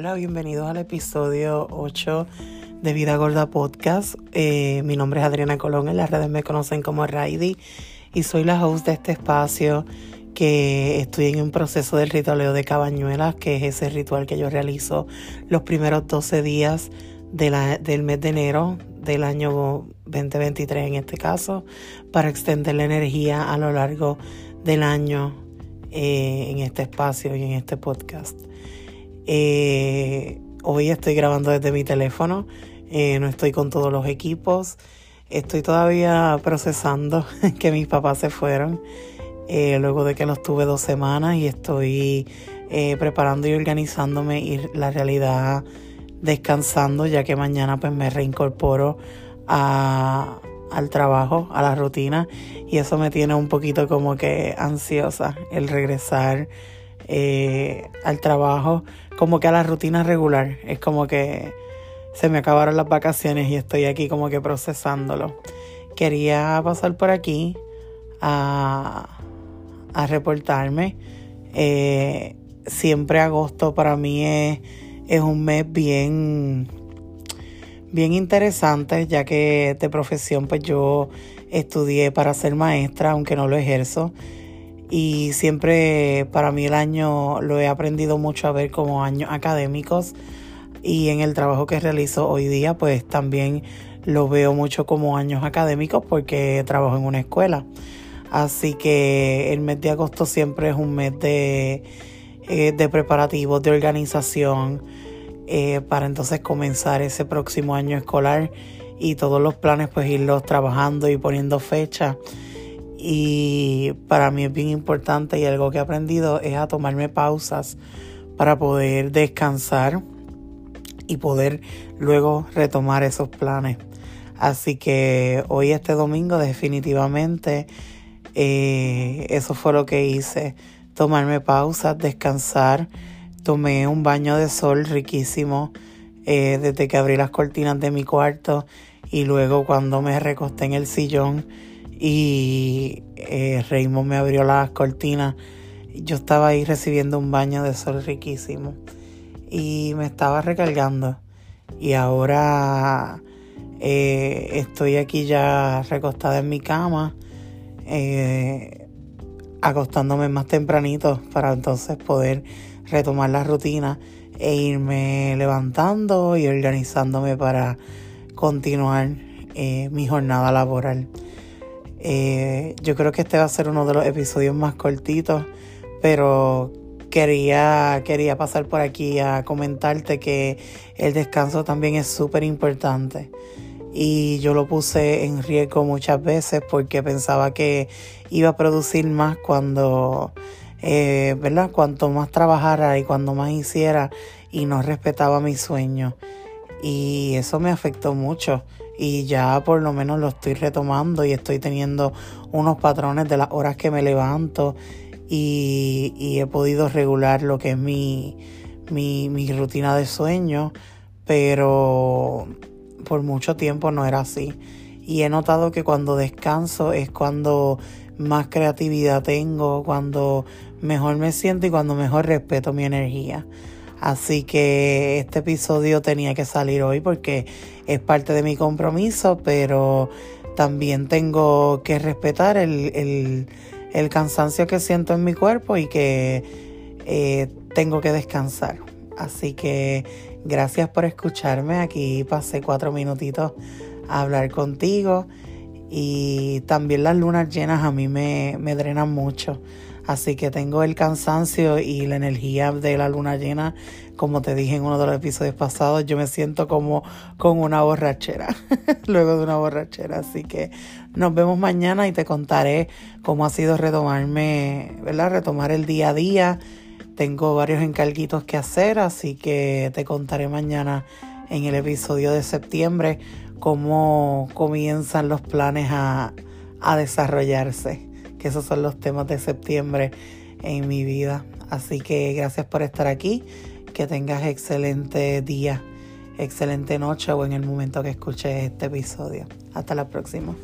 Hola, bienvenidos al episodio 8 de Vida Gorda Podcast. Eh, mi nombre es Adriana Colón, en las redes me conocen como Raidi y soy la host de este espacio que estoy en un proceso del ritualeo de cabañuelas, que es ese ritual que yo realizo los primeros 12 días del mes de enero del año 2023 en este caso, para extender la energía a lo largo del año eh, en este espacio y en este podcast. Eh, hoy estoy grabando desde mi teléfono, eh, no estoy con todos los equipos, estoy todavía procesando que mis papás se fueron luego de que los tuve dos semanas y estoy preparando y organizándome y la realidad descansando ya que mañana pues me reincorporo al trabajo, a la rutina y eso me tiene un poquito como que ansiosa el regresar eh, al trabajo, como que a la rutina regular. Es como que se me acabaron las vacaciones y estoy aquí como que procesándolo. Quería pasar por aquí a, a reportarme. Eh, siempre agosto para mí es, es un mes bien bien interesante, ya que de profesión pues yo estudié para ser maestra, aunque no lo ejerzo. Y siempre para mí el año lo he aprendido mucho a ver como años académicos y en el trabajo que realizo hoy día pues también lo veo mucho como años académicos porque trabajo en una escuela. Así que el mes de agosto siempre es un mes de, eh, de preparativos, de organización, eh, para entonces comenzar ese próximo año escolar y todos los planes pues irlos trabajando y poniendo fecha. Y para mí es bien importante y algo que he aprendido es a tomarme pausas para poder descansar y poder luego retomar esos planes. Así que hoy este domingo definitivamente eh, eso fue lo que hice. Tomarme pausas, descansar Tomé un baño de sol riquísimo eh, desde que abrí las cortinas de mi cuarto y luego cuando me recosté en el sillón y eh, Raymond me abrió las cortinas, yo estaba ahí recibiendo un baño de sol riquísimo. Y me estaba recargando. Y ahora eh, estoy aquí ya recostada en mi cama acostándome más tempranito para entonces poder retomar la rutina e irme levantando y organizándome para continuar eh, mi jornada laboral. Eh, yo creo que este va a ser uno de los episodios más cortitos, pero quería, quería pasar por aquí a comentarte que el descanso también es súper importante. Y yo lo puse en riesgo muchas veces porque pensaba que iba a producir más cuando eh, ¿verdad? Cuanto más trabajara y cuando más hiciera y no respetaba mis sueños. Y eso me afectó mucho y ya por lo menos lo estoy retomando y estoy teniendo unos patrones de las horas que me levanto y, he podido regular lo que es mi, mi, mi rutina de sueño, pero por mucho tiempo no era así. Y he notado que cuando descanso es cuando más creatividad tengo, cuando mejor me siento y cuando mejor respeto mi energía. Así que este episodio tenía que salir hoy porque es parte de mi compromiso, pero también tengo que respetar el, cansancio que siento en mi cuerpo y que eh, tengo que descansar. Así que gracias por escucharme. Aquí pasé cuatro minutitos a hablar contigo. Y también las lunas llenas a mí me, me drenan mucho. Así que tengo el cansancio y la energía de la luna llena. Como te dije en uno de los episodios pasados, yo me siento como con una borrachera, luego de una borrachera. Así que nos vemos mañana y te contaré cómo ha sido retomarme, ¿verdad? Retomar el día a día. Tengo varios encarguitos que hacer, así que te contaré mañana en el episodio de septiembre cómo comienzan los planes a, a desarrollarse que esos son los temas de septiembre en mi vida. Así que gracias por estar aquí, que tengas excelente día, excelente noche o en el momento que escuches este episodio. Hasta la próxima.